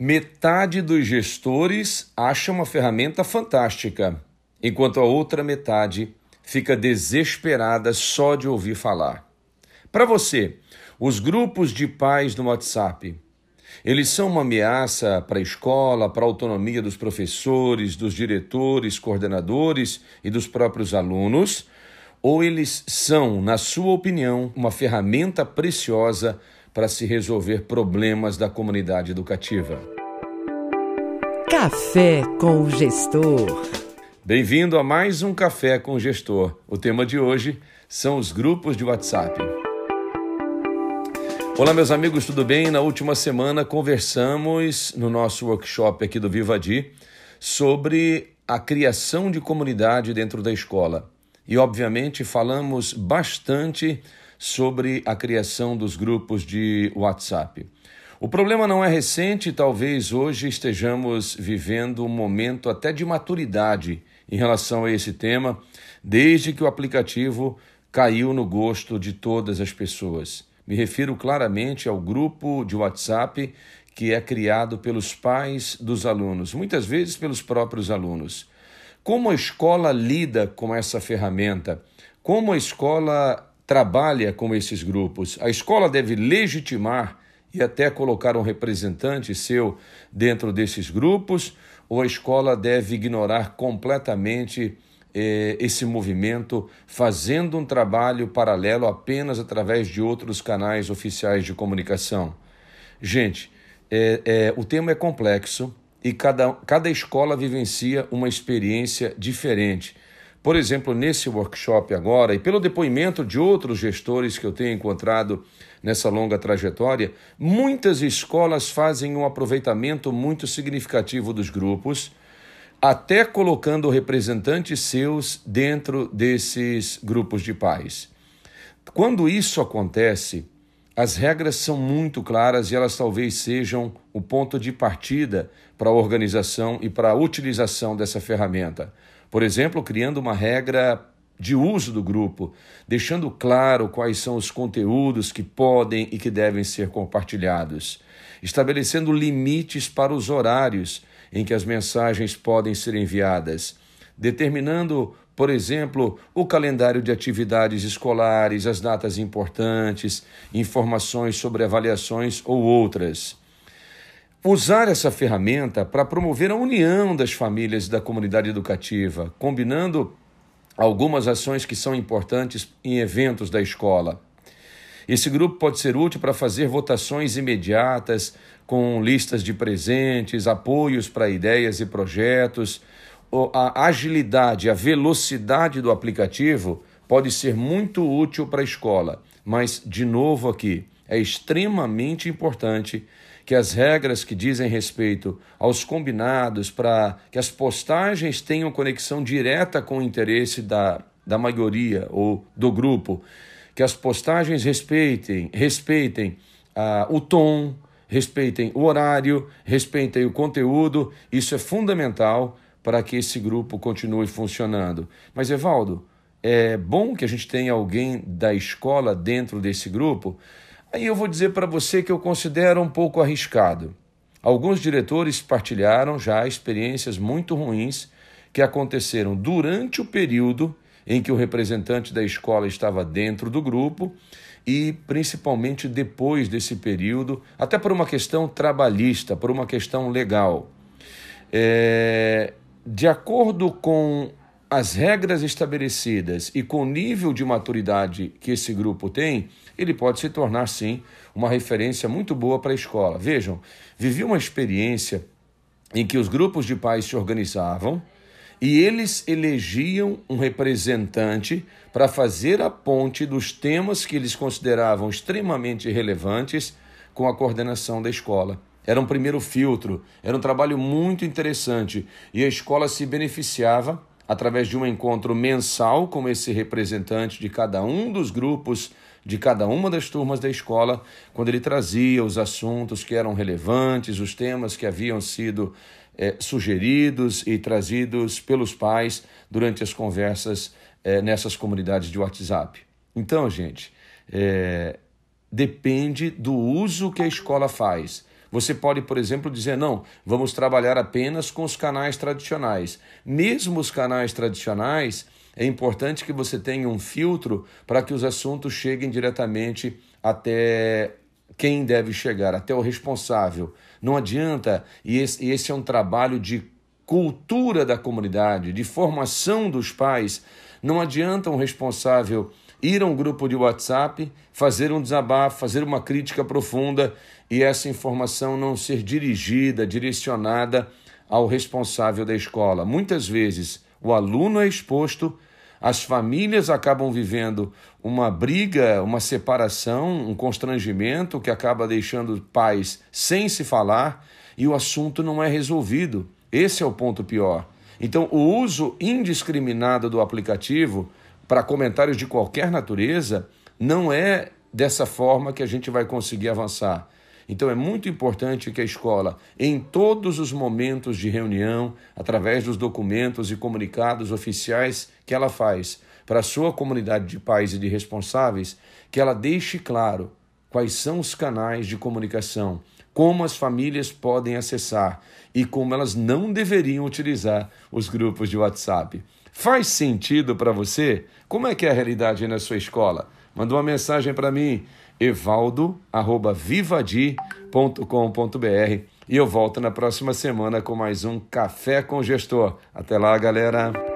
Metade dos gestores acha uma ferramenta fantástica, enquanto a outra metade fica desesperada só de ouvir falar. Para você, os grupos de pais no WhatsApp, eles são uma ameaça para a escola, para a autonomia dos professores, dos diretores, coordenadores e dos próprios alunos, ou eles são, na sua opinião, uma ferramenta preciosa para se resolver problemas da comunidade educativa? Café com o Gestor. Bem-vindo a mais um Café com o Gestor. O tema de hoje são os grupos de WhatsApp. Olá, meus amigos, tudo bem? Na última semana conversamos no nosso workshop aqui do Vivadi sobre a criação de comunidade dentro da escola. E, obviamente, falamos bastante sobre a criação dos grupos de WhatsApp. O problema não é recente, talvez hoje estejamos vivendo um momento até de maturidade em relação a esse tema, desde que o aplicativo caiu no gosto de todas as pessoas. Me refiro claramente ao grupo de WhatsApp que é criado pelos pais dos alunos, muitas vezes pelos próprios alunos. Como a escola lida com essa ferramenta? Como a escola trabalha com esses grupos? A escola deve legitimar e até colocar um representante seu dentro desses grupos, ou a escola deve ignorar completamente eh, esse movimento, fazendo um trabalho paralelo apenas através de outros canais oficiais de comunicação? Gente, é, é, o tema é complexo e cada, cada escola vivencia uma experiência diferente. Por exemplo, nesse workshop agora, e pelo depoimento de outros gestores que eu tenho encontrado nessa longa trajetória, muitas escolas fazem um aproveitamento muito significativo dos grupos, até colocando representantes seus dentro desses grupos de pais. Quando isso acontece, as regras são muito claras e elas talvez sejam o ponto de partida para a organização e para a utilização dessa ferramenta. Por exemplo, criando uma regra de uso do grupo, deixando claro quais são os conteúdos que podem e que devem ser compartilhados, estabelecendo limites para os horários em que as mensagens podem ser enviadas, determinando, por exemplo, o calendário de atividades escolares, as datas importantes, informações sobre avaliações ou outras. Usar essa ferramenta para promover a união das famílias e da comunidade educativa, combinando algumas ações que são importantes em eventos da escola. Esse grupo pode ser útil para fazer votações imediatas, com listas de presentes, apoios para ideias e projetos. A agilidade, a velocidade do aplicativo pode ser muito útil para a escola, mas, de novo aqui, é extremamente importante que as regras que dizem respeito aos combinados para que as postagens tenham conexão direta com o interesse da, da maioria ou do grupo, que as postagens respeitem, respeitem ah, o tom, respeitem o horário, respeitem o conteúdo, isso é fundamental para que esse grupo continue funcionando. Mas, Evaldo, é bom que a gente tenha alguém da escola dentro desse grupo, Aí eu vou dizer para você que eu considero um pouco arriscado. Alguns diretores partilharam já experiências muito ruins que aconteceram durante o período em que o representante da escola estava dentro do grupo e principalmente depois desse período, até por uma questão trabalhista, por uma questão legal. É, de acordo com as regras estabelecidas e com o nível de maturidade que esse grupo tem, ele pode se tornar, sim, uma referência muito boa para a escola. Vejam, vivi uma experiência em que os grupos de pais se organizavam e eles elegiam um representante para fazer a ponte dos temas que eles consideravam extremamente relevantes com a coordenação da escola. Era um primeiro filtro, era um trabalho muito interessante e a escola se beneficiava através de um encontro mensal com esse representante de cada um dos grupos, de cada uma das turmas da escola, quando ele trazia os assuntos que eram relevantes, os temas que haviam sido é, sugeridos e trazidos pelos pais durante as conversas é, nessas comunidades de WhatsApp. Então, gente, é, depende do uso que a escola faz. Você pode, por exemplo, dizer: não, vamos trabalhar apenas com os canais tradicionais. Mesmo os canais tradicionais, é importante que você tenha um filtro para que os assuntos cheguem diretamente até quem deve chegar, até o responsável. Não adianta, e esse, é um trabalho de cultura da comunidade, de formação dos pais. Não adianta um responsável ir a um grupo de WhatsApp, fazer um desabafo, fazer uma crítica profunda e essa informação não ser dirigida, direcionada ao responsável da escola. Muitas vezes o aluno é exposto, as famílias acabam vivendo uma briga, uma separação, um constrangimento que acaba deixando pais sem se falar e o assunto não é resolvido. Esse é o ponto pior. Então, o uso indiscriminado do aplicativo para comentários de qualquer natureza não é dessa forma que a gente vai conseguir avançar. Então é muito importante que a escola, em todos os momentos de reunião, através dos documentos e comunicados oficiais que ela faz para a sua comunidade de pais e de responsáveis, que ela deixe claro quais são os canais de comunicação, como as famílias podem acessar e como elas não deveriam utilizar os grupos de WhatsApp. Faz sentido para você? Como é que é a realidade na sua escola? Manda uma mensagem para mim evaldo@vivadi.com.br e eu volto na próxima semana com mais um Café com Gestor. Até lá, galera.